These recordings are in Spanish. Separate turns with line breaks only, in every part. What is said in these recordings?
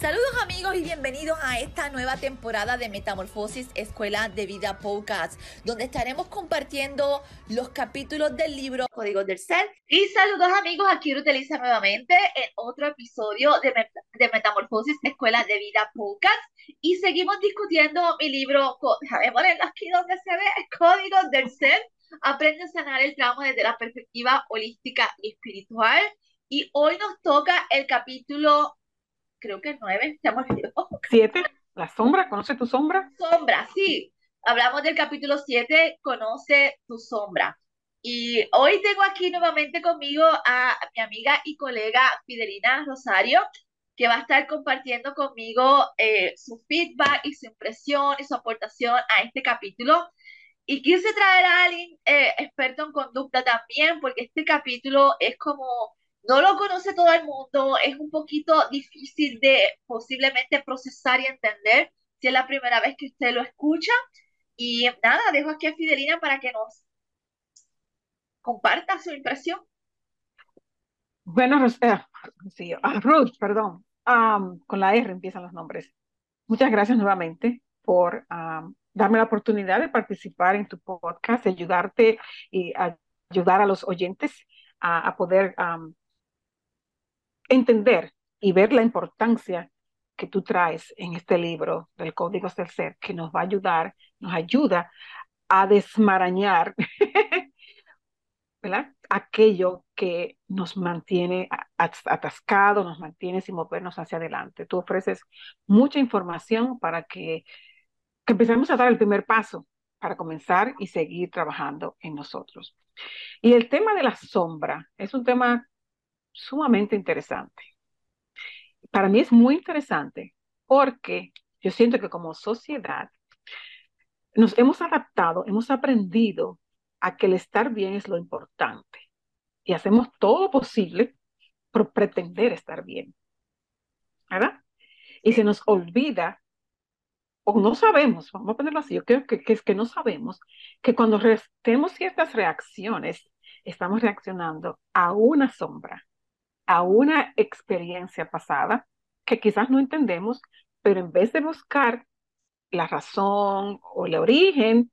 Saludos amigos y bienvenidos a esta nueva temporada de Metamorfosis Escuela de Vida Podcast, donde estaremos compartiendo los capítulos del libro Códigos del Ser. Y saludos amigos, aquí utiliza nuevamente en otro episodio de, Metamorfosis Escuela de Vida Podcast. Y seguimos discutiendo mi libro, déjame ponerlo aquí donde se ve, Códigos del Ser. Aprende a sanar el trauma desde la perspectiva holística y espiritual. Y hoy nos toca el capítulo creo que nueve, se me
Siete, la sombra, ¿conoce tu sombra?
Sombra, sí. Hablamos del capítulo siete, conoce tu sombra. Y hoy tengo aquí nuevamente conmigo a mi amiga y colega Fidelina Rosario, que va a estar compartiendo conmigo eh, su feedback y su impresión y su aportación a este capítulo. Y quise traer a alguien eh, experto en conducta también, porque este capítulo es como no lo conoce todo el mundo, es un poquito difícil de posiblemente procesar y entender si es la primera vez que usted lo escucha. Y nada, dejo aquí a Fidelina para que nos comparta su impresión.
Bueno, sí, ah, Ruth, perdón, con la R empiezan los nombres. Muchas gracias nuevamente por darme la oportunidad de participar en tu podcast, ayudarte y ayudar a los oyentes a, poder entender y ver la importancia que tú traes en este libro del Código del Ser, que nos va a ayudar, nos ayuda a desmarañar ¿verdad? aquello que nos mantiene atascados, nos mantiene sin movernos hacia adelante. Tú ofreces mucha información para que, que empecemos a dar el primer paso para comenzar y seguir trabajando en nosotros. Y el tema de la sombra es un tema sumamente interesante. Para mí es muy interesante porque yo siento que como sociedad nos hemos adaptado, hemos aprendido a que el estar bien es lo importante y hacemos todo lo posible por pretender estar bien. ¿Verdad? Y se nos olvida o no sabemos, vamos a ponerlo así, yo creo que, es que no sabemos que cuando tenemos ciertas reacciones, estamos reaccionando a una sombra a una experiencia pasada que quizás no entendemos, pero en vez de buscar la razón o el origen,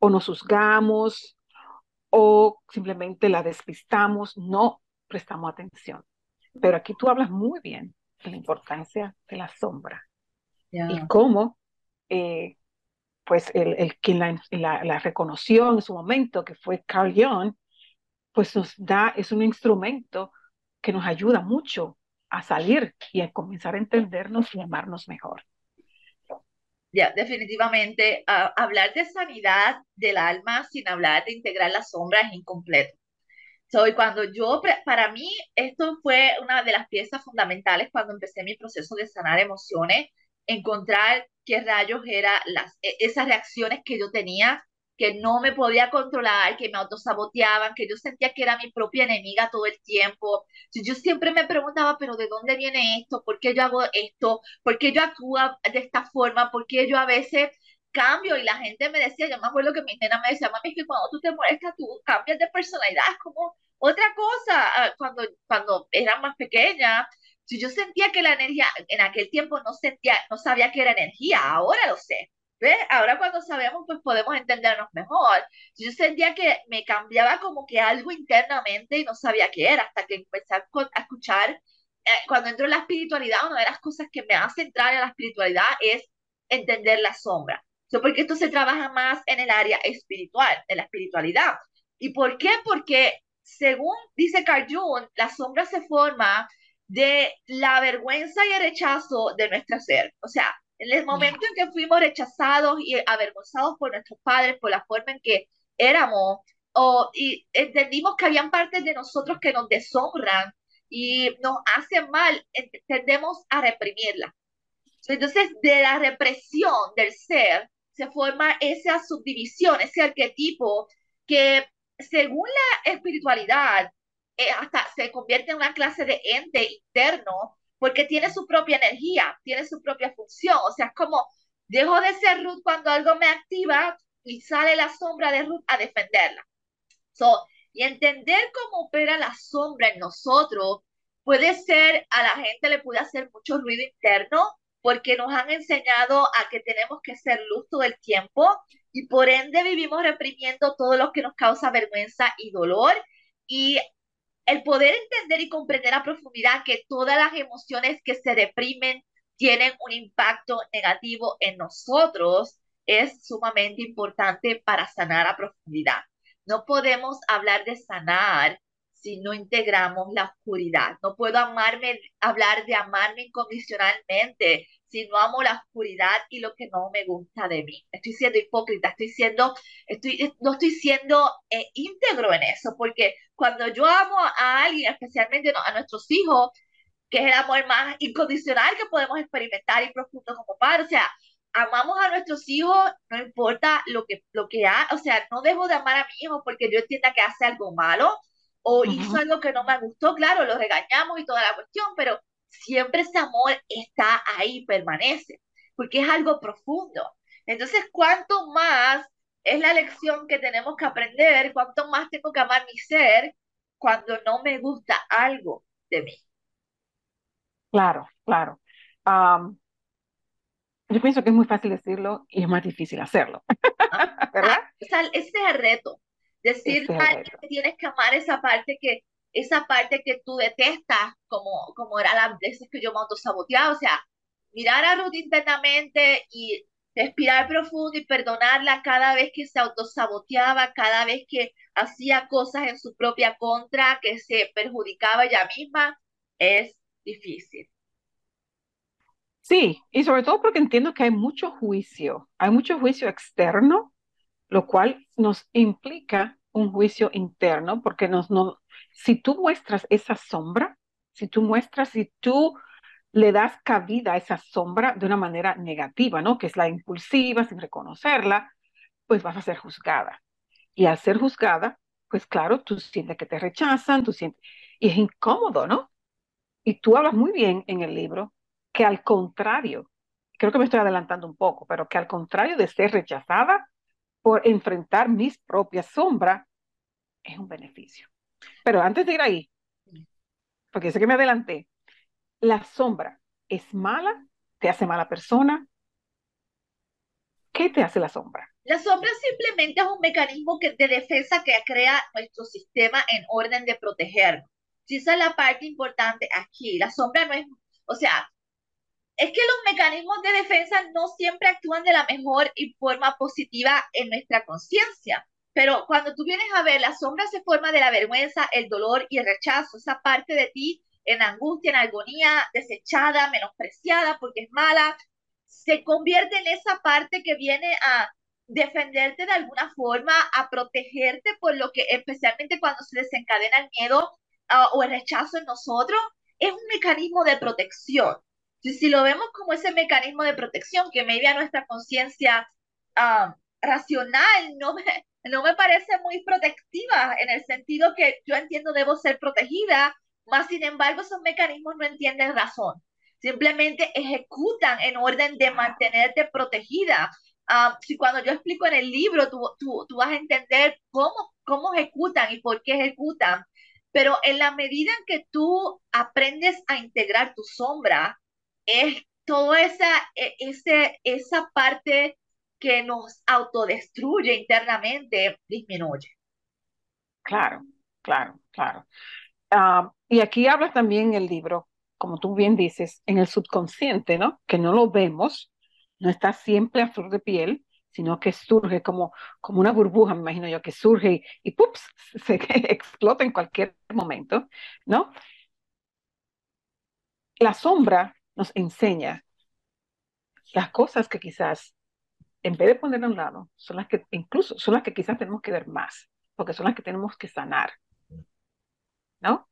o nos juzgamos, o simplemente la despistamos, no prestamos atención. Pero aquí tú hablas muy bien de la importancia de la sombra y cómo, eh, pues, el, el quien la, la, reconoció en su momento, que fue Carl Jung, pues nos da, es un instrumento que nos ayuda mucho a salir y a comenzar a entendernos y amarnos mejor.
Ya, definitivamente, hablar de sanidad del alma sin hablar de integrar la sombra es incompleto. Soy cuando yo, para mí, esto fue una de las piezas fundamentales cuando empecé mi proceso de sanar emociones, encontrar qué rayos eran las, e, esas reacciones que yo tenía que no me podía controlar, que me autosaboteaban, que yo sentía que era mi propia enemiga todo el tiempo. Yo siempre me preguntaba, pero ¿de dónde viene esto? ¿Por qué yo hago esto? ¿Por qué yo actúo de esta forma? ¿Por qué yo a veces cambio? Y la gente me decía, yo me acuerdo que mi nena me decía, mami, es que cuando tú te molestas, tú cambias de personalidad, es como otra cosa. Ah, cuando, cuando era más pequeña, yo sentía que la energía, en aquel tiempo no sentía, no sabía que era energía, ahora lo sé. Ahora cuando sabemos, pues podemos entendernos mejor. Yo sentía que me cambiaba como que algo internamente y no sabía qué era, hasta que empecé a, escuchar, eh, cuando entro en la espiritualidad, una de las cosas que me hace entrar en la espiritualidad es entender la sombra. porque esto se trabaja más en el área espiritual, en la espiritualidad. ¿Y por qué? Porque según dice Carl Jung, la sombra se forma de la vergüenza y el rechazo de nuestro ser. O sea, en el momento en que fuimos rechazados y avergonzados por nuestros padres, por la forma en que éramos, o, y entendimos que habían partes de nosotros que nos deshonran y nos hacen mal, tendemos a reprimirla. Entonces, de la represión del ser se forma esa subdivisión, ese arquetipo que según la espiritualidad, eh, hasta se convierte en una clase de ente interno porque tiene su propia energía, tiene su propia función. O sea, es como, dejo de ser Ruth cuando algo me activa y sale la sombra de Ruth a defenderla. So, y entender cómo opera la sombra en nosotros, puede ser, a la gente le puede hacer mucho ruido interno porque nos han enseñado a que tenemos que ser luz todo el tiempo y por ende vivimos reprimiendo todo lo que nos causa vergüenza y dolor y el poder entender y comprender a profundidad que todas las emociones que se reprimen tienen un impacto negativo en nosotros es sumamente importante para sanar a profundidad. No podemos hablar de sanar si no integramos la oscuridad. No puedo amarme, hablar de amarme incondicionalmente si no amo la oscuridad y lo que no me gusta de mí. Estoy siendo hipócrita, estoy siendo, estoy, no estoy siendo eh, íntegro en eso, porque cuando yo amo a alguien, especialmente a nuestros hijos, que es el amor más incondicional que podemos experimentar y profundo como padres, o sea, amamos a nuestros hijos, no importa lo que, lo que ha, o sea, no dejo de amar a mi hijo porque yo entienda que hace algo malo o hizo algo que no me gustó, claro, lo regañamos y toda la cuestión, pero siempre ese amor está ahí, permanece, porque es algo profundo. Entonces, ¿cuánto más es la lección que tenemos que aprender? ¿Cuánto más tengo que amar mi ser cuando no me gusta algo de mí?
Claro, claro. yo pienso que es muy fácil decirlo y es más difícil hacerlo,
ah, ¿verdad? Ah, ese es el reto. Decir que tienes que amar esa parte que esa parte que tú detestas, como, como era las veces que yo me autosaboteaba, o sea, mirar a Ruth internamente y respirar profundo y perdonarla cada vez que se autosaboteaba, cada vez que hacía cosas en su propia contra, que se perjudicaba ella misma, es difícil.
Sí, y sobre todo porque entiendo que hay mucho juicio, hay mucho juicio externo, lo cual nos implica un juicio interno, porque nos, no, si tú muestras esa sombra, si tú muestras, si tú le das cabida a esa sombra de una manera negativa, ¿no? Que es la impulsiva, sin reconocerla, pues vas a ser juzgada. Y al ser juzgada, pues claro, tú sientes que te rechazan, tú sientes, y es incómodo, ¿no? Y tú hablas muy bien en el libro que al contrario, creo que me estoy adelantando un poco, pero que al contrario de ser rechazada por enfrentar mis propias sombras, es un beneficio. Pero antes de ir ahí, porque sé que me adelanté, la sombra es mala, te hace mala persona. ¿Qué te hace la sombra?
La sombra simplemente es un mecanismo que, de defensa que crea nuestro sistema en orden de protegernos. Si esa es la parte importante aquí, la sombra no es, o sea, es que los mecanismos de defensa no siempre actúan de la mejor y forma positiva en nuestra conciencia. Pero cuando tú vienes a ver, la sombra se forma de la vergüenza, el dolor y el rechazo, esa parte de ti en angustia, en agonía, desechada, menospreciada porque es mala, se convierte en esa parte que viene a defenderte de alguna forma, a protegerte por lo que, especialmente cuando se desencadena el miedo ah, o el rechazo en nosotros, es un mecanismo de protección. Si, si lo vemos como ese mecanismo de protección que media nuestra conciencia ah, racional no me, no me parece muy protectiva en el sentido que yo entiendo debo ser protegida, más sin embargo esos mecanismos no entienden razón. Simplemente ejecutan en orden de mantenerte protegida. Ah, si cuando yo explico en el libro, tú, tú, tú vas a entender cómo, cómo ejecutan y por qué ejecutan. Pero en la medida en que tú aprendes a integrar tu sombra, es toda esa, e, ese, esa parte que nos autodestruye internamente disminuye.
Claro, claro, claro. Ah, y aquí habla también el libro, como tú bien dices, en el subconsciente, ¿no? Que no lo vemos, no está siempre a flor de piel, sino que surge como, como una burbuja, me imagino yo, que surge y, y se explota en cualquier momento, ¿no? La sombra nos enseña las cosas que quizás en vez de poner a un lado, son las que incluso son las que quizás tenemos que ver más, porque son las que tenemos que sanar. ¿No?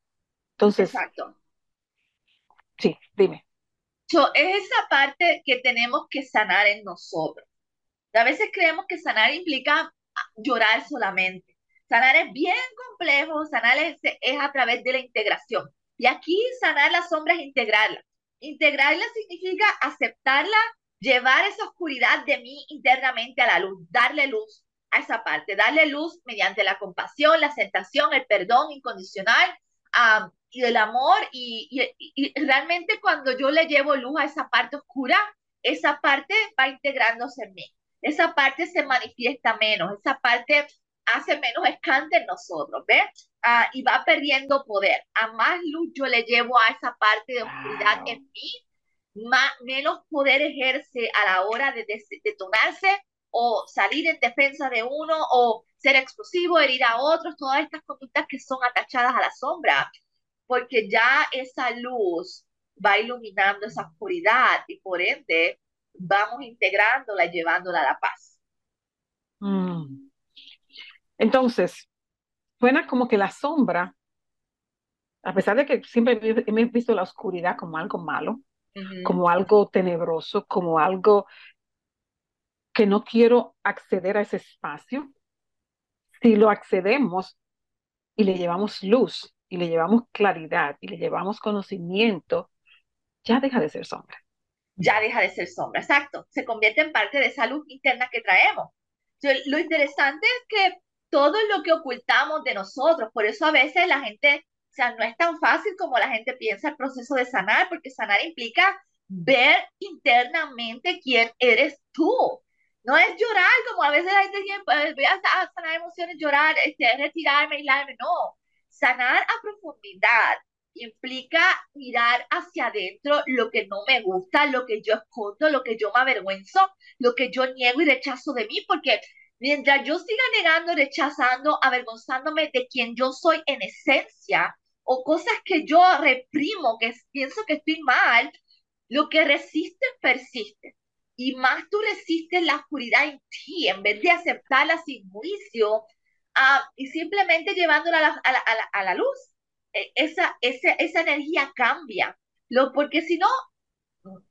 Entonces.
Exacto.
Sí, dime.
So, es esa parte que tenemos que sanar en nosotros. A veces creemos que sanar implica llorar solamente. Sanar es bien complejo, sanar es, es a través de la integración. Y aquí sanar la sombra es integrarla. Integrarla significa aceptarla llevar esa oscuridad de mí internamente a la luz, darle luz a esa parte, darle luz mediante la compasión, la aceptación, el perdón incondicional, y del amor y, realmente cuando yo le llevo luz a esa parte oscura, esa parte va integrándose en mí, esa parte se manifiesta menos, esa parte hace menos escante en nosotros, ¿ves? Ah, y va perdiendo poder. A más luz yo le llevo a esa parte de oscuridad en mí, más, menos poder ejerce a la hora de detonarse o salir en defensa de uno o ser explosivo, herir a otros, todas estas conductas que son atachadas a la sombra, porque ya esa luz va iluminando esa oscuridad y por ende vamos integrándola y llevándola a la paz.
Mm. Entonces, suena como que la sombra, a pesar de que siempre hemos visto la oscuridad como algo malo, como algo tenebroso, como algo que no quiero acceder a ese espacio, si lo accedemos y le llevamos luz y le llevamos claridad y le llevamos conocimiento, ya deja de ser sombra.
Ya deja de ser sombra, exacto. Se convierte en parte de esa luz interna que traemos. lo interesante es que todo lo que ocultamos de nosotros, por eso a veces la gente, o sea, no es tan fácil como la gente piensa el proceso de sanar, porque sanar implica ver internamente quién eres tú. No es llorar como a veces la gente dice, pues, voy a sanar emociones, llorar, este, retirarme, aislarme. No, sanar a profundidad implica mirar hacia adentro lo que no me gusta, lo que yo escondo, lo que yo me avergüenzo, lo que yo niego y rechazo de mí, porque mientras yo siga negando, rechazando, avergonzándome de quien yo soy en esencia, o cosas que yo reprimo, que pienso que estoy mal, lo que resiste persiste y más tú resistes la oscuridad en ti, en vez de aceptarla sin juicio uh, y simplemente llevándola a la, a la, a la, luz. E, esa, esa, esa energía cambia, lo, porque si no,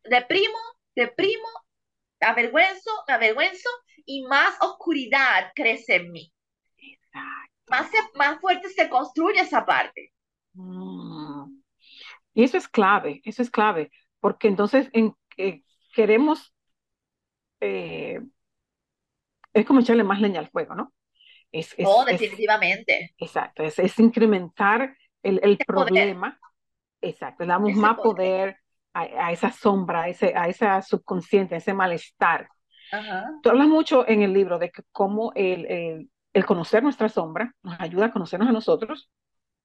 deprimo, me avergüenzo, avergüenzo y más oscuridad crece en mí. Más, más fuerte se construye esa parte.
Mm. Y eso es clave, eso es clave, porque entonces en, eh, queremos eh, es como echarle más leña al fuego, ¿no?
Es, no, definitivamente.
exacto, es, incrementar el, problema. Exacto, le damos más poder, a, esa sombra, a, ese, a esa subconsciente, a ese malestar. Tú hablas mucho en el libro de cómo el, el, conocer nuestra sombra nos ayuda a conocernos a nosotros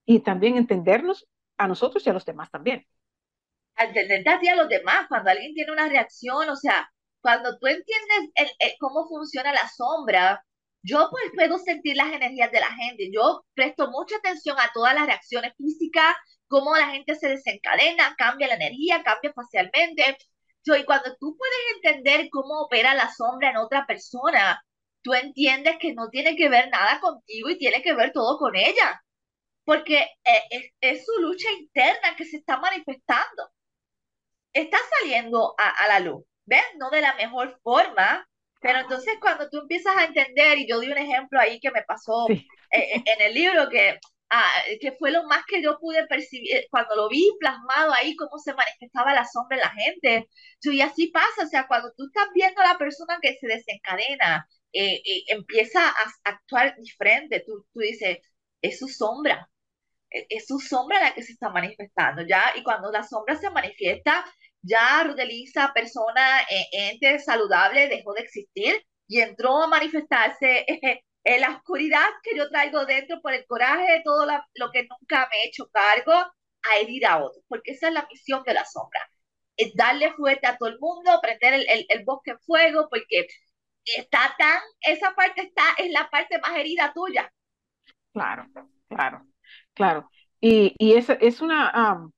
y también entendernos a nosotros y a los demás también.
A entender a los demás, cuando alguien tiene una reacción, o sea, cuando tú entiendes el, cómo funciona la sombra, yo pues puedo sentir las energías de la gente. Yo presto mucha atención a todas las reacciones físicas, cómo la gente se desencadena, cambia la energía, cambia facialmente. Yo, y cuando tú puedes entender cómo opera la sombra en otra persona, tú entiendes que no tiene que ver nada contigo y tiene que ver todo con ella. Porque eh, es, es su lucha interna que se está manifestando. Está saliendo a, a la luz. ¿ves? No de la mejor forma, pero entonces cuando tú empiezas a entender, y yo di un ejemplo ahí que me pasó eh, eh, en el libro, que, ah, que fue lo más que yo pude percibir, cuando lo vi plasmado ahí, cómo se manifestaba la sombra en la gente. y así pasa, o sea, cuando tú estás viendo a la persona que se desencadena, eh, empieza a actuar diferente, tú, tú dices, es su sombra, e, es su sombra la que se está manifestando, ¿ya? Y cuando la sombra se manifiesta, ya Rudeliza, persona, eh, ente saludable, dejó de existir y entró a manifestarse en la oscuridad que yo traigo dentro por el coraje de todo lo que nunca me he hecho cargo a herir a otros, porque esa es la misión de la sombra, es darle fuerte a todo el mundo, prender el, el, bosque en fuego, porque está tan, esa parte está, es la parte más herida tuya.
Claro, claro, claro. Y, y es, es una,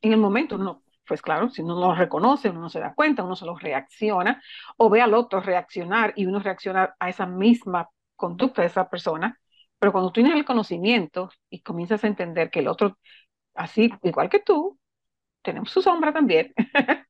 en el momento no pues claro, si uno lo reconoce, uno no se da cuenta, uno solo reacciona, o ve al otro reaccionar y uno reacciona a esa misma conducta de esa persona, pero cuando tú tienes el conocimiento y comienzas a entender que el otro, así igual que tú, tenemos su sombra también,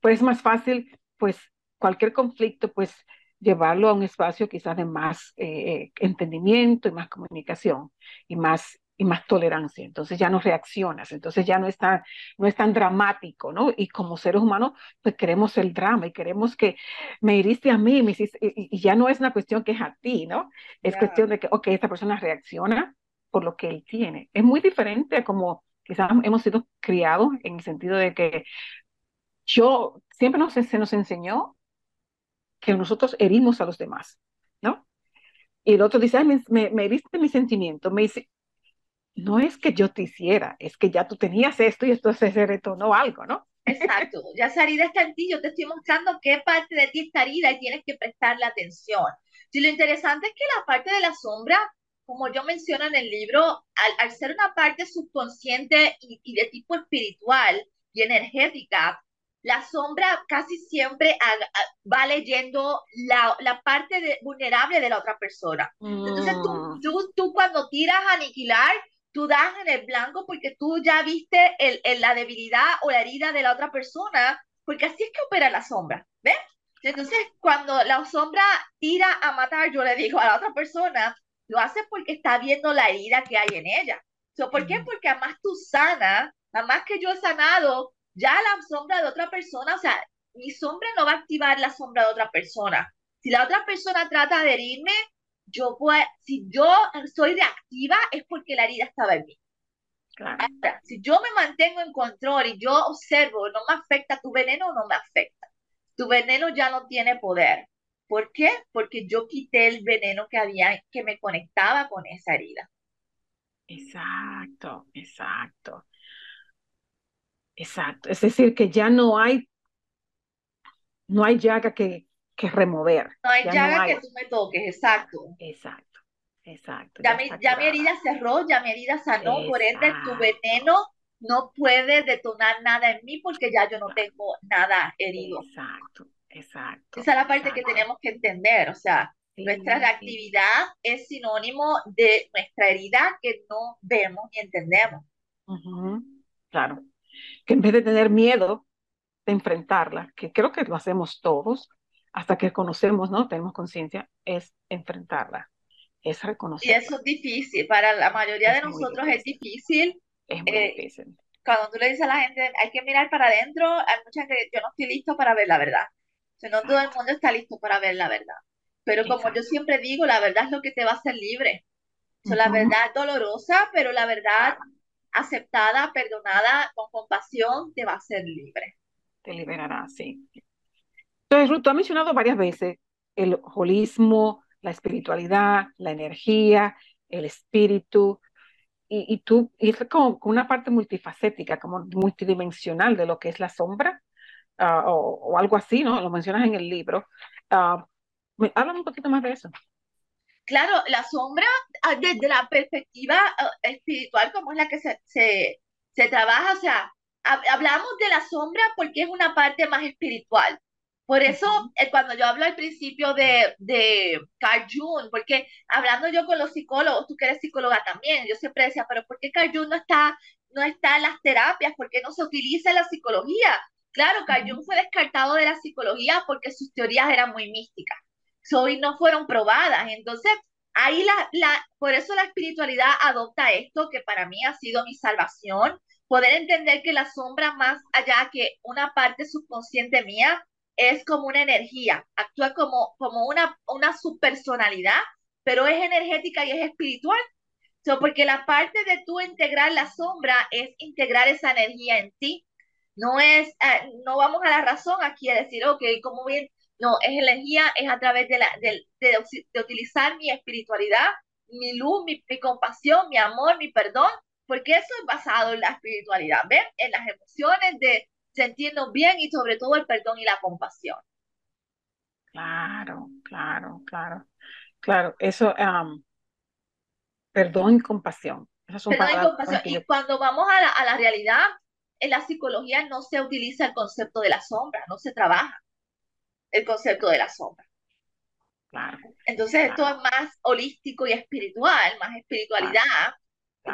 pues es más fácil, pues cualquier conflicto, pues llevarlo a un espacio quizás de más eh, entendimiento y más comunicación y más y más tolerancia. Entonces ya no reaccionas, entonces ya no es tan, no es tan dramático, ¿no? Y como seres humanos, pues queremos el drama y queremos que me hiriste a mí, y, ya no es una cuestión que es a ti, ¿no? Es cuestión de que, ok, esta persona reacciona, por lo que él tiene. Es muy diferente a como quizás hemos sido criados en el sentido de que yo siempre nos, se nos enseñó que nosotros herimos a los demás, ¿no? Y el otro dice, me, me, me heriste mi sentimiento, me dice, no es que yo te hiciera, es que ya tú tenías esto y esto se retornó algo, ¿no?
Exacto, ya esa herida está en ti, yo te estoy mostrando qué parte de ti está herida y tienes que prestarle atención. Y lo interesante es que la parte de la sombra, como yo menciono en el libro, al, al ser una parte subconsciente y, y, de tipo espiritual y energética, la sombra casi siempre va leyendo la, la parte de, vulnerable de la otra persona. Entonces tú, mm. tú, tú cuando tiras a aniquilar, tú das en el blanco porque tú ya viste el, el, la debilidad o la herida de la otra persona, porque así es que opera la sombra, ¿ves? Entonces, cuando la sombra tira a matar, yo le digo a la otra persona, lo hace porque está viendo la herida que hay en ella. ¿Por qué? Porque además tú sanas, además que yo he sanado, ya la sombra de otra persona, o sea, mi sombra no va a activar la sombra de otra persona. Si la otra persona trata de herirme, yo puedo, si yo soy reactiva es porque la herida estaba en mí. Claro. si yo me mantengo en control y yo observo, no me afecta tu veneno, no me afecta. Tu veneno ya no tiene poder. ¿Por qué? Porque yo quité el veneno que había, que me conectaba con esa herida.
Exacto, exacto. Exacto. Es decir, que ya no hay, no hay llaga que, que remover.
No hay llaga que tú me toques, exacto.
Exacto, exacto.
Ya, mi, ya mi herida cerró, ya mi herida sanó, por ende tu veneno no puede detonar nada en mí porque ya yo no tengo nada herido.
Exacto, exacto.
Esa es la parte que tenemos que entender, o sea, nuestra reactividad es sinónimo de nuestra herida que no vemos ni entendemos.
Claro, que en vez de tener miedo de enfrentarla, que creo que lo hacemos todos, hasta que conocemos, ¿no? Tenemos conciencia, es enfrentarla, es reconocerla.
Y eso es difícil, para la mayoría de nosotros es difícil.
Es muy eh, difícil.
Cuando tú le dices a la gente, hay que mirar para adentro, hay mucha gente, yo no estoy listo para ver la verdad. O sea, no todo el mundo está listo para ver la verdad. Pero como yo siempre digo, la verdad es lo que te va a hacer libre. O sea, La verdad dolorosa, pero la verdad aceptada, perdonada, con compasión, te va a hacer libre.
Te liberará, sí. Entonces, Ruth, tú has mencionado varias veces el holismo, la espiritualidad, la energía, el espíritu, y, y tú, y es como una parte multifacética, como multidimensional de lo que es la sombra, uh, o, algo así, ¿no? Lo mencionas en el libro. Uh, háblame un poquito más de eso.
Claro, la sombra, ah, desde la perspectiva ah, espiritual, como es la que se, se, se trabaja, o sea, hablamos de la sombra porque es una parte más espiritual. Por eso, eh, cuando yo hablo al principio de, de Carl Jung, porque hablando yo con los psicólogos, tú que eres psicóloga también, yo siempre decía, pero ¿por qué Carl Jung no está, no está en las terapias? ¿Por qué no se utiliza en la psicología? Claro, Carl Jung fue descartado de la psicología porque sus teorías eran muy místicas hoy no fueron probadas. Entonces, ahí la, la, por eso la espiritualidad adopta esto, que para mí ha sido mi salvación, poder entender que la sombra más allá que una parte subconsciente mía es como una energía, actúa como, como una, una subpersonalidad, pero es energética y es espiritual. So, porque la parte de tú integrar la sombra es integrar esa energía en ti. No es, eh, no vamos a la razón aquí a decir, ok, como bien no, es energía, es a través de, la, de, de, utilizar mi espiritualidad, mi luz, mi, compasión, mi amor, mi perdón, porque eso es basado en la espiritualidad. En las emociones de sentirnos bien y sobre todo el perdón y la compasión.
Claro, claro, claro. Claro, eso, perdón y compasión.
perdón y compasión. Y cuando vamos a la, a la realidad, en la psicología no se utiliza el concepto de la sombra, no se trabaja el concepto de la sombra. Entonces esto es más holístico y espiritual, más espiritualidad,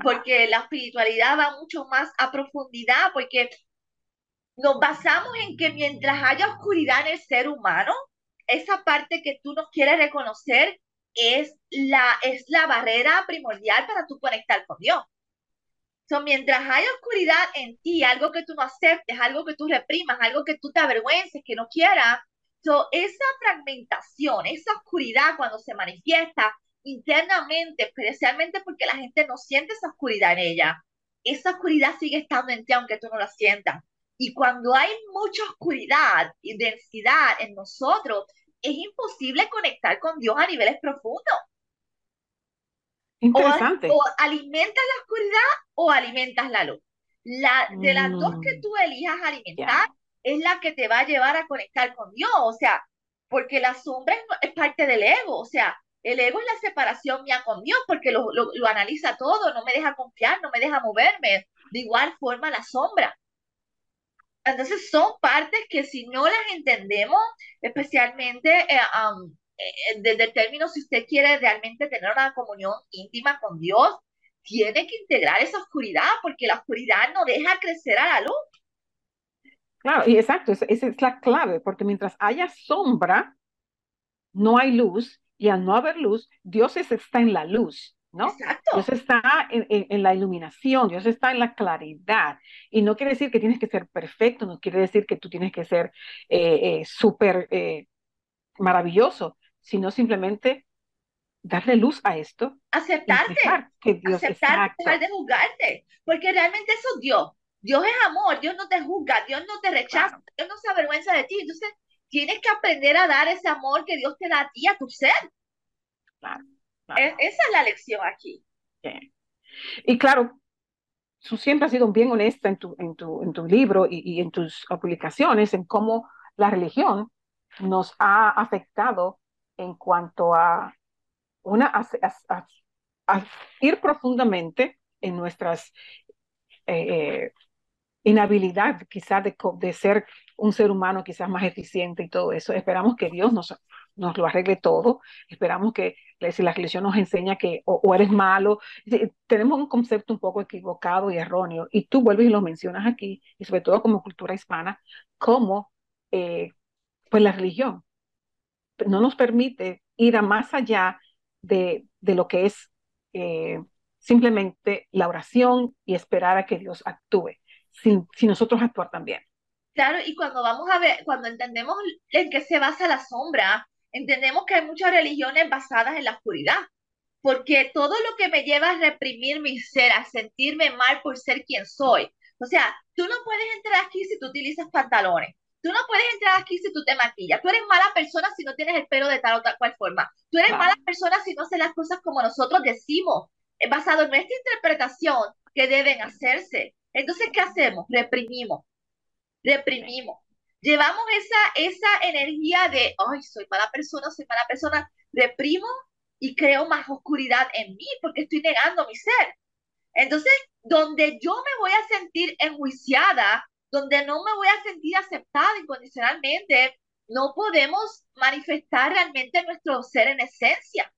porque la espiritualidad va mucho más a profundidad, porque nos basamos en que mientras haya oscuridad en el ser humano, esa parte que tú no quieres reconocer es la, es la barrera primordial para tú conectar con Dios. So, mientras haya oscuridad en ti, algo que tú no aceptes, algo que tú reprimas, algo que tú te avergüences, que no quieras, So, esa fragmentación, esa oscuridad cuando se manifiesta, internamente, especialmente porque la gente no siente esa oscuridad en ella. Esa oscuridad sigue estando en ti aunque tú no la sientas. Y cuando hay mucha oscuridad y densidad en nosotros, es imposible conectar con Dios a niveles profundos.
Interesante.
O, alimentas la oscuridad o alimentas la luz. La, de las dos que mm. tú elijas alimentar es la que te va a llevar a conectar con Dios. O sea, porque la sombra es, parte del ego. O sea, el ego es la separación mía con Dios porque lo, lo, lo analiza todo, no me deja confiar, no me deja moverme. De igual forma la sombra. Entonces son partes que si no las entendemos, especialmente eh, eh, desde el término, si usted quiere realmente tener una comunión íntima con Dios, tiene que integrar esa oscuridad, porque la oscuridad no deja crecer a la luz.
Claro, y exacto, esa, es la clave, porque mientras haya sombra, no hay luz, y al no haber luz, Dios está en la luz. ¿No?
Exacto.
Dios está en, la iluminación, Dios está en la claridad. Y no quiere decir que tienes que ser perfecto, no quiere decir que tú tienes que ser eh, eh, súper eh, maravilloso, sino simplemente darle luz a esto.
Aceptarte. Que Dios, dejar de juzgarte. Porque realmente eso es Dios. Dios es amor, Dios no te juzga, Dios no te rechaza, Dios no se avergüenza de ti. Entonces, tienes que aprender a dar ese amor que Dios te da a ti, a tu ser.
Claro.
Esa es la lección aquí.
Y claro, tú siempre has sido bien honesta en tu, en tu, en tu libro y, y en tus publicaciones en cómo la religión nos ha afectado en cuanto a una a, ir profundamente en nuestras eh, eh, inhabilidad quizás de, de, ser un ser humano quizás más eficiente y todo eso. Esperamos que Dios nos, nos lo arregle todo. Esperamos que si la religión nos enseña que o, eres malo, tenemos un concepto un poco equivocado y erróneo. Y tú vuelves y lo mencionas aquí, y sobre todo como cultura hispana, como eh, pues la religión no nos permite ir a más allá de, de lo que es eh, simplemente la oración y esperar a que Dios actúe, sin, sin nosotros actuar también.
Claro, y cuando vamos a ver, cuando entendemos en qué se basa la sombra, entendemos que hay muchas religiones basadas en la oscuridad, porque todo lo que me lleva a reprimir mi ser, a sentirme mal por ser quien soy. O sea, tú no puedes entrar aquí si tú utilizas pantalones. Tú no puedes entrar aquí si tú te maquillas. Tú eres mala persona si no tienes el pelo de tal o tal cual forma. Tú eres mala persona si no haces las cosas como nosotros decimos, eh, basado en nuestra interpretación que deben hacerse. Entonces, ¿qué hacemos? Reprimimos. Reprimimos. Llevamos esa, esa energía de, ay, soy mala persona, soy mala persona. Reprimo y creo más oscuridad en mí porque estoy negando mi ser. Entonces, donde yo me voy a sentir enjuiciada donde no me voy a sentir aceptada incondicionalmente, no podemos manifestar realmente nuestro ser en esencia.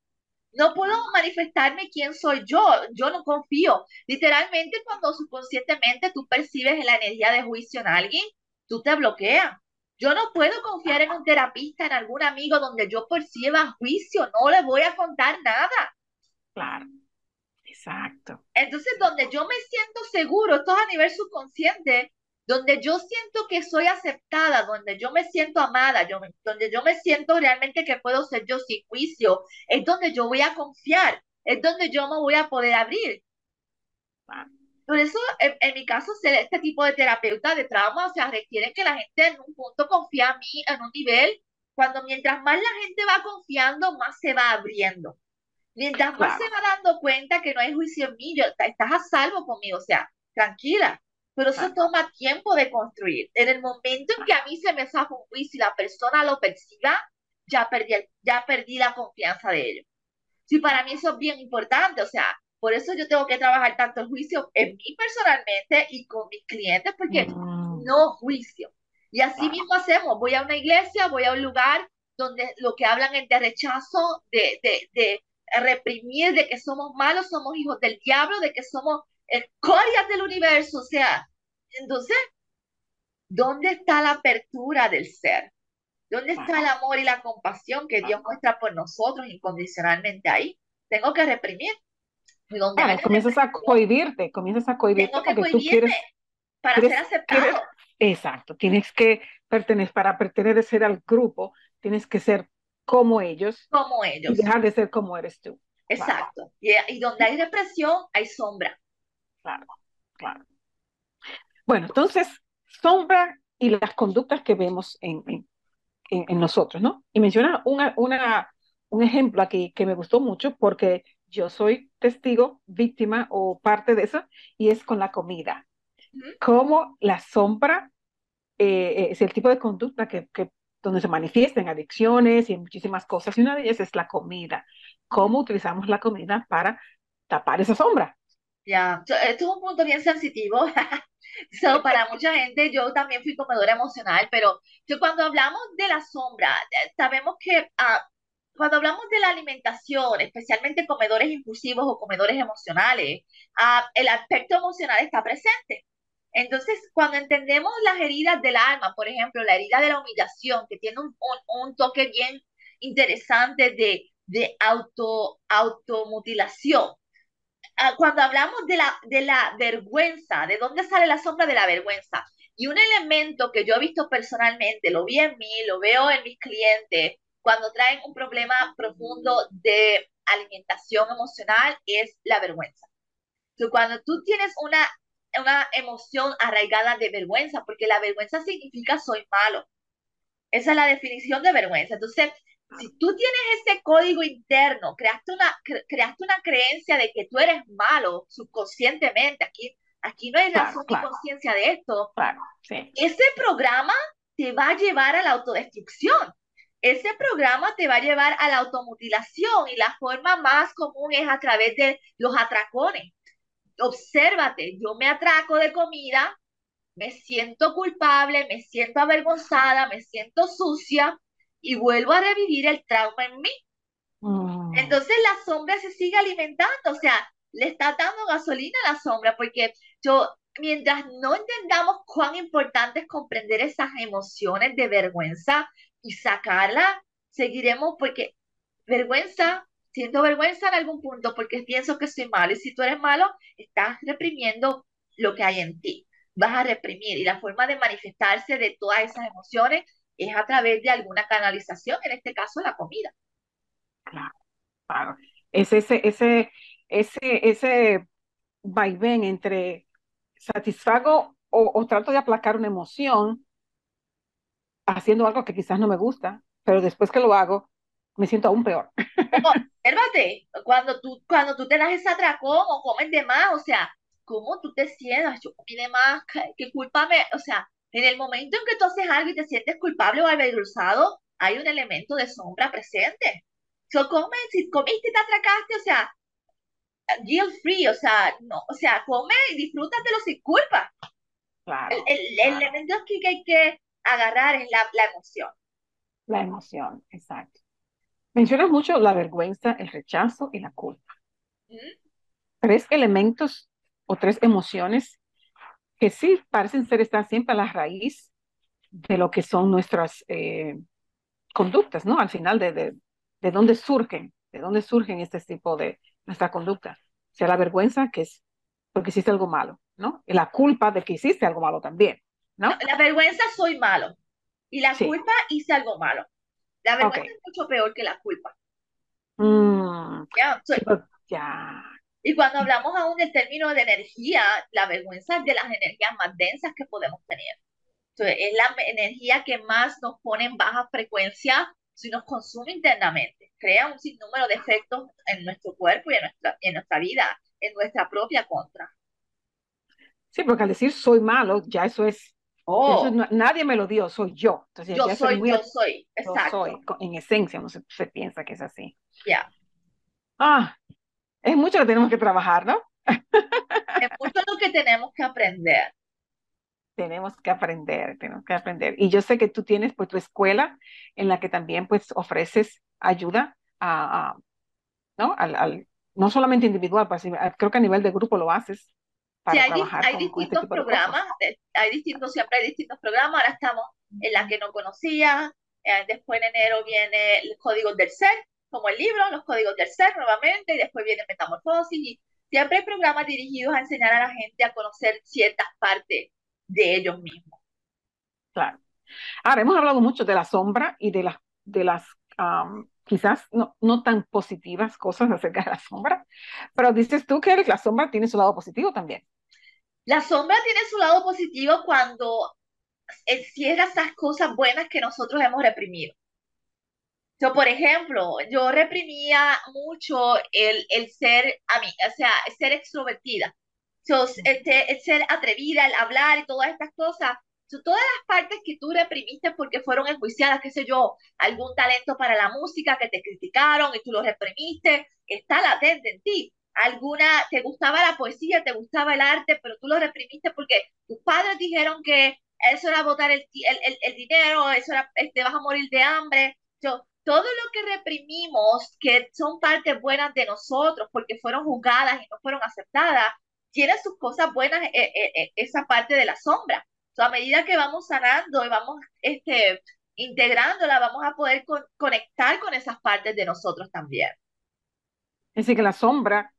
No puedo manifestarme quién soy yo, yo no confío. Literalmente cuando subconscientemente tú percibes la energía de juicio en alguien, tú te bloqueas. Yo no puedo confiar en un terapista, en algún amigo donde yo perciba juicio, no le voy a contar nada.
Claro, exacto.
Entonces, donde yo me siento seguro, esto es a nivel subconsciente, donde yo siento que soy aceptada, donde yo me siento amada, donde yo me siento realmente que puedo ser yo sin juicio, es donde yo voy a confiar, es donde yo me voy a poder abrir. Por eso, en, mi caso, ser este tipo de terapeuta de trauma, o sea, requiere que la gente en un punto confíe a mí en un nivel, cuando mientras más la gente va confiando, más se va abriendo. Mientras más se va dando cuenta que no hay juicio en mí, yo, estás a salvo conmigo, o sea, tranquila pero eso toma tiempo de construir. En el momento en que a mí se me saca un juicio y la persona lo perciba, ya perdí, ya perdí la confianza de ellos. Sí, para mí eso es bien importante, o sea, por eso yo tengo que trabajar tanto el juicio en mí personalmente y con mis clientes, porque mm. no juicio. Y así mismo hacemos, voy a una iglesia, voy a un lugar donde lo que hablan es de rechazo, de, de, de reprimir, de que somos malos, somos hijos del diablo, de que somos escorias del universo, o sea, entonces, ¿dónde está la apertura del ser? ¿Dónde está el amor y la compasión que Dios muestra por nosotros incondicionalmente ahí? Tengo que reprimir.
comienzas a cohibirte, comienzas a cohibirte porque tú quieres
para ser aceptado.
exacto, tienes que pertenecer, para pertenecer al grupo, tienes que ser como ellos.
Como ellos.
Y dejar de ser como eres tú.
Exacto. Y, y donde hay represión, hay sombra.
Claro, claro. Bueno, entonces, sombra y las conductas que vemos en, en, en nosotros, ¿no? Y menciona una, una, un ejemplo aquí que me gustó mucho porque yo soy testigo, víctima o parte de eso, y es con la comida. Cómo la sombra eh, es el tipo de conducta que, que, donde se manifiestan adicciones y muchísimas cosas, y una de ellas es la comida. Cómo utilizamos la comida para tapar esa sombra.
Ya, esto es un punto bien sensitivo. so, para mucha gente, yo también fui comedora emocional, pero yo cuando hablamos de la sombra, eh, sabemos que uh, cuando hablamos de la alimentación, especialmente comedores impulsivos o comedores emocionales, uh, el aspecto emocional está presente. Entonces, cuando entendemos las heridas del alma, por ejemplo, la herida de la humillación, que tiene un, un, un toque bien interesante de, de auto, automutilación, cuando hablamos de la, de la vergüenza, ¿de dónde sale la sombra de la vergüenza? Y un elemento que yo he visto personalmente, lo vi en mí, lo veo en mis clientes, cuando traen un problema profundo de alimentación emocional, es la vergüenza. Entonces, cuando tú tienes una, una emoción arraigada de vergüenza, porque la vergüenza significa soy malo. Esa es la definición de vergüenza. Entonces, si tú tienes ese código interno, creaste una, creaste una creencia de que tú eres malo subconscientemente, aquí, aquí no hay razón ni conciencia de esto, ese programa te va a llevar a la autodestrucción. Ese programa te va a llevar a la automutilación y la forma más común es a través de los atracones. Obsérvate, yo me atraco de comida, me siento culpable, me siento avergonzada, me siento sucia, y vuelvo a revivir el trauma en mí. Mm. Entonces la sombra se sigue alimentando, o sea, le está dando gasolina a la sombra, porque yo, mientras no entendamos cuán importante es comprender esas emociones de vergüenza y sacarla, seguiremos porque vergüenza, siento vergüenza en algún punto porque pienso que soy malo y si tú eres malo, estás reprimiendo lo que hay en ti, vas a reprimir y la forma de manifestarse de todas esas emociones es a través de alguna canalización, en este caso la comida.
Claro, claro. Es ese, ese, ese, ese vaivén entre satisfago o, trato de aplacar una emoción haciendo algo que quizás no me gusta, pero después que lo hago, me siento aún peor.
obsérvate, cuando tú, cuando tú te das ese atracón o comes de más, o sea, ¿cómo tú te sientas? Yo comí de más, qué culpa me, o sea, en el momento en que tú haces algo y te sientes culpable o avergonzado, hay un elemento de sombra presente. So, come, si comiste y te atracaste, o sea, guilt free, o sea, no, o sea, come y disfrútatelo sin culpa. Claro, el, el, elemento que hay que agarrar es la, la emoción.
La emoción, exacto. Mencionas mucho la vergüenza, el rechazo y la culpa. ¿Mm? Tres elementos o tres emociones que sí parecen ser estar siempre a la raíz de lo que son nuestras eh, conductas, ¿no? Al final de, de, de, dónde surgen, de dónde surgen este tipo de nuestra conducta. O sea, la vergüenza que es porque hiciste algo malo, ¿no? Y la culpa de que hiciste algo malo también, ¿no?
La vergüenza soy malo y la culpa hice algo malo. La vergüenza es mucho peor que la culpa.
Mm. ya,
y cuando hablamos aún del término de energía, la vergüenza es de las energías más densas que podemos tener. Entonces, es la energía que más nos pone en baja frecuencia si nos consume internamente. Crea un sinnúmero de efectos en nuestro cuerpo y en nuestra, en nuestra vida, en nuestra propia contra.
Sí, porque al decir soy malo, ya eso es. Oh. nadie me lo dio, soy yo.
Entonces, yo soy, yo soy, exacto.
Yo soy, en esencia, no se, se piensa que es así.
Ya.
Ah, es mucho que tenemos que trabajar, ¿no?
Es mucho lo que tenemos que aprender.
Tenemos que aprender, tenemos que aprender. Y yo sé que tú tienes pues tu escuela en la que también pues ofreces ayuda a, ¿no? Al, no solamente individual, pues, creo que a nivel de grupo lo haces.
Para sí, hay, hay distintos programas, hay distintos, siempre hay distintos programas, ahora estamos en la que no conocía, eh, después en enero viene el código del ser, como el libro, los códigos del ser nuevamente, y después viene metamorfosis, y siempre hay programas dirigidos a enseñar a la gente a conocer ciertas partes de ellos mismos.
Claro. Ahora, hemos hablado mucho de la sombra y de las, de las quizás no, no tan positivas cosas acerca de la sombra, pero dices tú que la sombra tiene su lado positivo también.
La sombra tiene su lado positivo cuando encierra esas cosas buenas que nosotros hemos reprimido. Yo, por ejemplo, yo reprimía mucho el, el ser, a mí, o sea, ser extrovertida. Yo, este, el ser atrevida, el hablar y todas estas cosas. todas las partes que tú reprimiste porque fueron enjuiciadas, qué sé yo, algún talento para la música que te criticaron y tú lo reprimiste, está latente en ti alguna, te gustaba la poesía, te gustaba el arte, pero tú lo reprimiste porque tus padres dijeron que eso era botar el, el, el, dinero, eso era, te este, vas a morir de hambre. Yo, todo lo que reprimimos, que son partes buenas de nosotros porque fueron juzgadas y no fueron aceptadas, tiene sus cosas buenas eh, eh, eh, esa parte de la sombra. a medida que vamos sanando y vamos este, integrándola, vamos a poder conectar con esas partes de nosotros también.
Es decir, que la sombra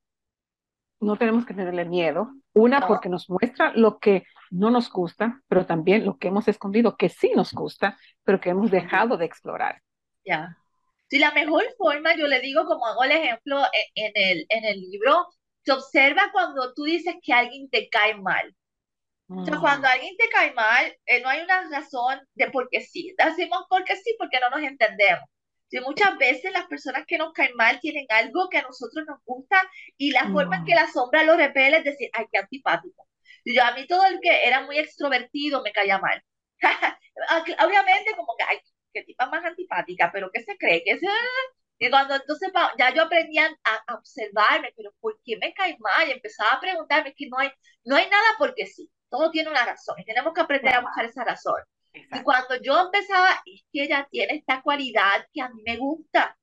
no tenemos que tenerle miedo. Una, porque nos muestra lo que no nos gusta, pero también lo que hemos escondido, que sí nos gusta, pero que hemos dejado de explorar.
Ya. Sí, la mejor forma, yo le digo, como hago el ejemplo en, el, en el libro, se observa cuando tú dices que alguien te cae mal. O sea, cuando mm. alguien te cae mal, eh, no hay una razón de por qué sí. Decimos porque sí, porque no nos entendemos muchas veces las personas que nos caen mal tienen algo que a nosotros nos gusta y la forma en que la sombra lo repele es decir, ay, qué antipático. yo, a mí todo el que era muy extrovertido me caía mal. Obviamente como que, ay, qué tipa más antipática, pero ¿qué se cree? que Y cuando entonces ya yo aprendía a, observarme, pero ¿por qué me cae mal? Y empezaba a preguntarme que no hay, no hay nada porque sí, todo tiene una razón y tenemos que aprender a buscar esa razón. Y cuando yo empezaba, es que ella tiene esta cualidad que a mí me gusta.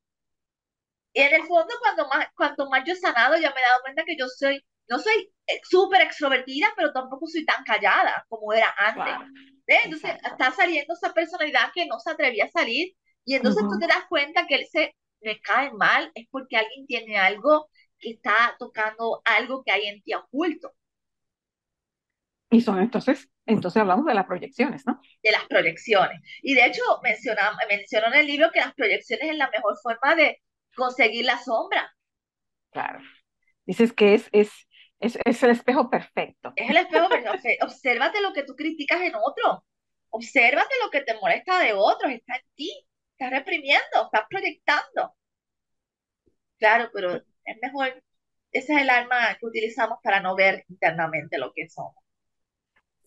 Y en el fondo, cuando más, cuanto más yo he sanado, ya me he dado cuenta que yo soy, no soy eh, súper extrovertida, pero tampoco soy tan callada como era antes. Entonces, está saliendo esa personalidad que no se atrevía a salir. Y entonces tú te das cuenta que él se me cae mal, es porque alguien tiene algo que está tocando algo que hay en ti oculto.
Y son entonces, entonces hablamos de las proyecciones, ¿no?
De las proyecciones. Y de hecho, menciona, mencionó en el libro que las proyecciones es la mejor forma de conseguir la sombra.
Claro. Dices que es, es, es, es el espejo perfecto.
Es el espejo perfecto. Obsérvate lo que tú criticas en otro. Obsérvate lo que te molesta de otros. Está en ti. Estás reprimiendo, estás proyectando. Claro, pero es mejor. Ese es el arma que utilizamos para no ver internamente lo que somos.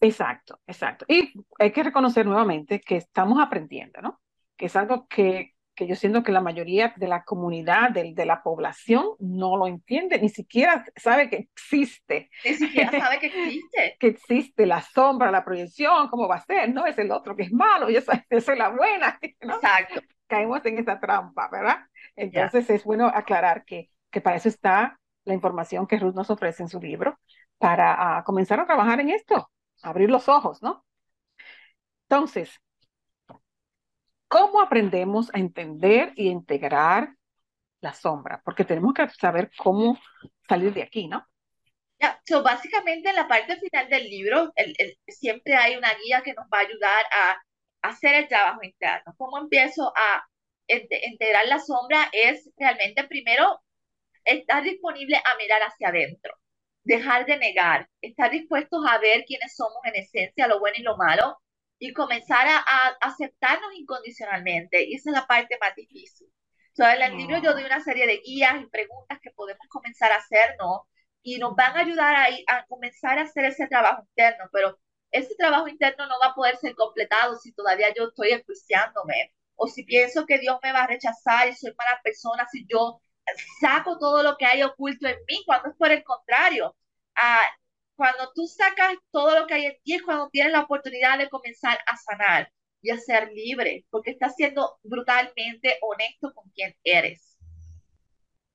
Exacto, exacto. Y hay que reconocer nuevamente que estamos aprendiendo, ¿no? Que es algo que, que yo siento que la mayoría de la comunidad, de, de, la población, no lo entiende, ni siquiera sabe que existe.
Ni siquiera sabe que existe.
que existe la sombra, la proyección, cómo va a ser, no es el otro que es malo, yo soy, soy la buena.
Exacto.
Caemos en esa trampa, ¿verdad? Entonces es bueno aclarar que, que para eso está la información que Ruth nos ofrece en su libro, para uh, comenzar a trabajar en esto, abrir los ojos, ¿no? Entonces, ¿cómo aprendemos a entender y integrar la sombra? Porque tenemos que saber cómo salir de aquí, ¿no?
Ya, básicamente en la parte final del libro el, siempre hay una guía que nos va a ayudar a, hacer el trabajo interno. ¿Cómo empiezo a integrar la sombra? Es realmente primero estar disponible a mirar hacia adentro dejar de negar, estar dispuestos a ver quiénes somos en esencia, lo bueno y lo malo, y comenzar a, aceptarnos incondicionalmente. Y esa es la parte más difícil. Entonces, en el libro yo doy una serie de guías y preguntas que podemos comenzar a hacernos y nos van a ayudar a, a comenzar a hacer ese trabajo interno, pero ese trabajo interno no va a poder ser completado si todavía yo estoy enjuiciándome o si pienso que Dios me va a rechazar y soy mala persona si yo saco todo lo que hay oculto en mí, cuando es por el contrario. Ah, cuando tú sacas todo lo que hay en ti es cuando tienes la oportunidad de comenzar a sanar y a ser libre, porque estás siendo brutalmente honesto con quien eres.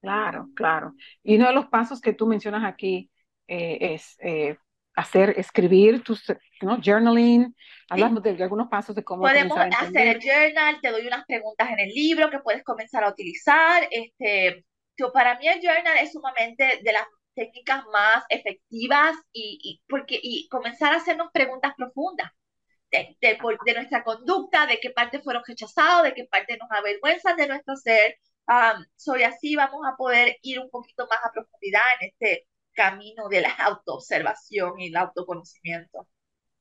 Claro, claro. Y uno de los pasos que tú mencionas aquí eh, es eh, hacer, escribir tus, ¿no? Journaling. Hablamos de, algunos pasos de cómo
Podemos hacer el journal, te doy unas preguntas en el libro que puedes comenzar a utilizar. Este, yo, para mí el journal es sumamente de las técnicas más efectivas y, porque, y comenzar a hacernos preguntas profundas. De, de, de, nuestra conducta, de qué parte fueron rechazados, de qué parte nos avergüenzan de nuestro ser, Um, soy así, vamos a poder ir un poquito más a profundidad en este camino de la autoobservación y el autoconocimiento.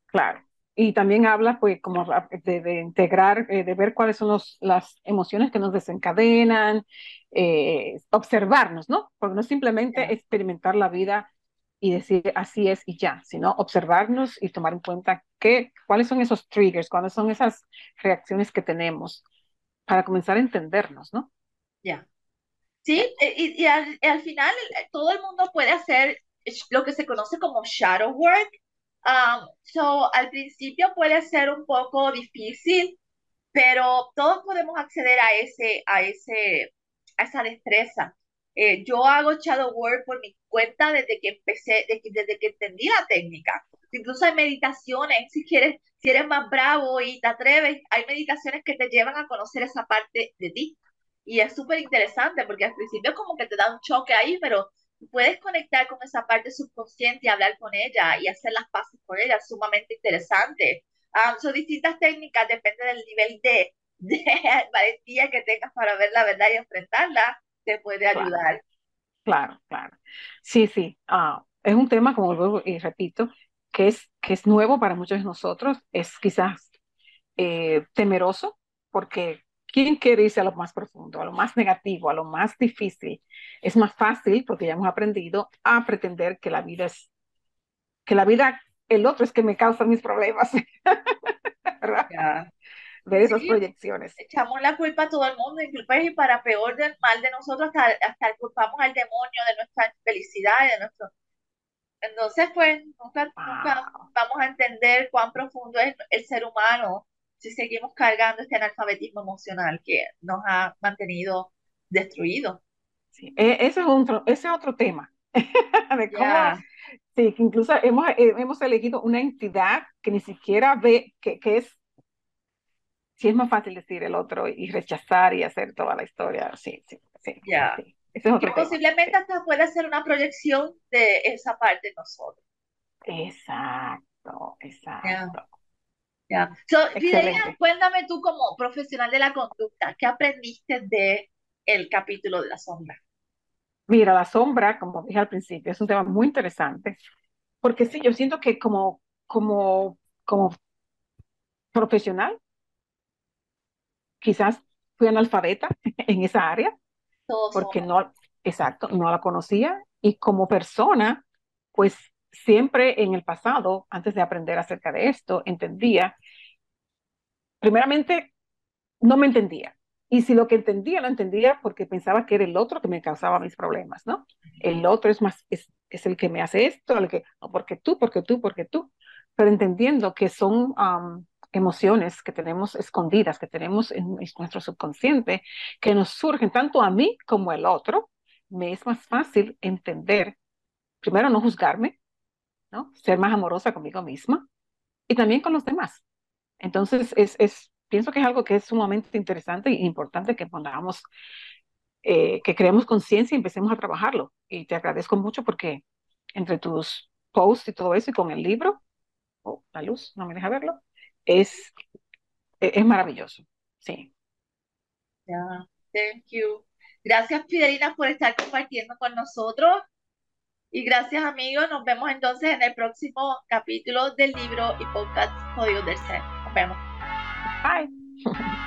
Claro. Y también habla, pues, como de, integrar, eh, de ver cuáles son los, las emociones que nos desencadenan, eh, observarnos, ¿no? Porque no simplemente experimentar la vida y decir así es y ya, sino observarnos y tomar en cuenta qué, cuáles son esos triggers, cuáles son esas reacciones que tenemos para comenzar a entendernos, ¿no?
Ya. Sí, e, y, y al, al, final todo el mundo puede hacer lo que se conoce como shadow work. Um, so, al principio puede ser un poco difícil, pero todos podemos acceder a ese, a ese, a esa destreza. Eh, yo hago shadow work por mi cuenta desde que empecé, desde desde que entendí la técnica. Incluso hay meditaciones, si quieres, si eres más bravo y te atreves, hay meditaciones que te llevan a conocer esa parte de ti. Y es súper interesante porque al principio como que te da un choque ahí, pero puedes conectar con esa parte subconsciente y hablar con ella y hacer las paces con ella, sumamente interesante. Um, son distintas técnicas, depende del nivel de, de valentía que tengas para ver la verdad y enfrentarla, te puede ayudar.
Claro, claro. Sí, sí. Uh, es un tema, como vuelvo y repito, que es, que es nuevo para muchos de nosotros, es quizás eh, temeroso, porque ¿quién quiere irse a lo más profundo, a lo más negativo, a lo más difícil? Es más fácil, porque ya hemos aprendido a pretender que la vida es, que la vida, el otro es que me causa mis problemas. Ver esas proyecciones.
Echamos la culpa a todo el mundo, incluso y para peor del mal de nosotros, hasta, hasta culpamos al demonio de nuestra felicidad y de nuestro entonces, pues, nunca, nunca vamos a entender cuán profundo es el ser humano si seguimos cargando este analfabetismo emocional que nos ha mantenido destruidos.
Sí, e, ese, es otro, ese es otro tema. de cómo, sí, que incluso hemos, eh, hemos elegido una entidad que ni siquiera ve que, que es sí es más fácil decir el otro y rechazar y hacer toda la historia. Sí, sí, sí.
Ya. que posiblemente hasta puede ser una proyección de esa parte de nosotros.
Exacto, exacto.
Ya. So, cuéntame tú como profesional de la conducta, ¿qué aprendiste de el capítulo de la sombra?
Mira, la sombra, como dije al principio, es un tema muy interesante, porque sí, yo siento que como, como, como profesional, quizás fui analfabeta en esa área, porque no, exacto, no la conocía, y como persona, pues siempre en el pasado, antes de aprender acerca de esto, entendía, primeramente, no me entendía. Y si lo que entendía, lo entendía porque pensaba que era el otro que me causaba mis problemas, ¿no? El otro es más, es, es el que me hace esto, el que, no, porque tú, porque tú, porque tú. Pero entendiendo que son emociones que tenemos escondidas, que tenemos en nuestro subconsciente, que nos surgen tanto a mí como al otro, me es más fácil entender, primero no juzgarme, ¿no? Ser más amorosa conmigo misma y también con los demás. Entonces, es, es, pienso que es algo que es sumamente interesante e importante que pongamos, eh, que creemos conciencia y empecemos a trabajarlo. Y te agradezco mucho porque entre tus posts y todo eso y con el libro, oh, la luz, no me deja verlo, es, e, es maravilloso. Sí.
Yeah, thank you. Gracias, Fidelina, por estar compartiendo con nosotros. Y gracias amigos, nos vemos entonces en el próximo capítulo del libro y podcast Código del Ser. Nos vemos.
Bye.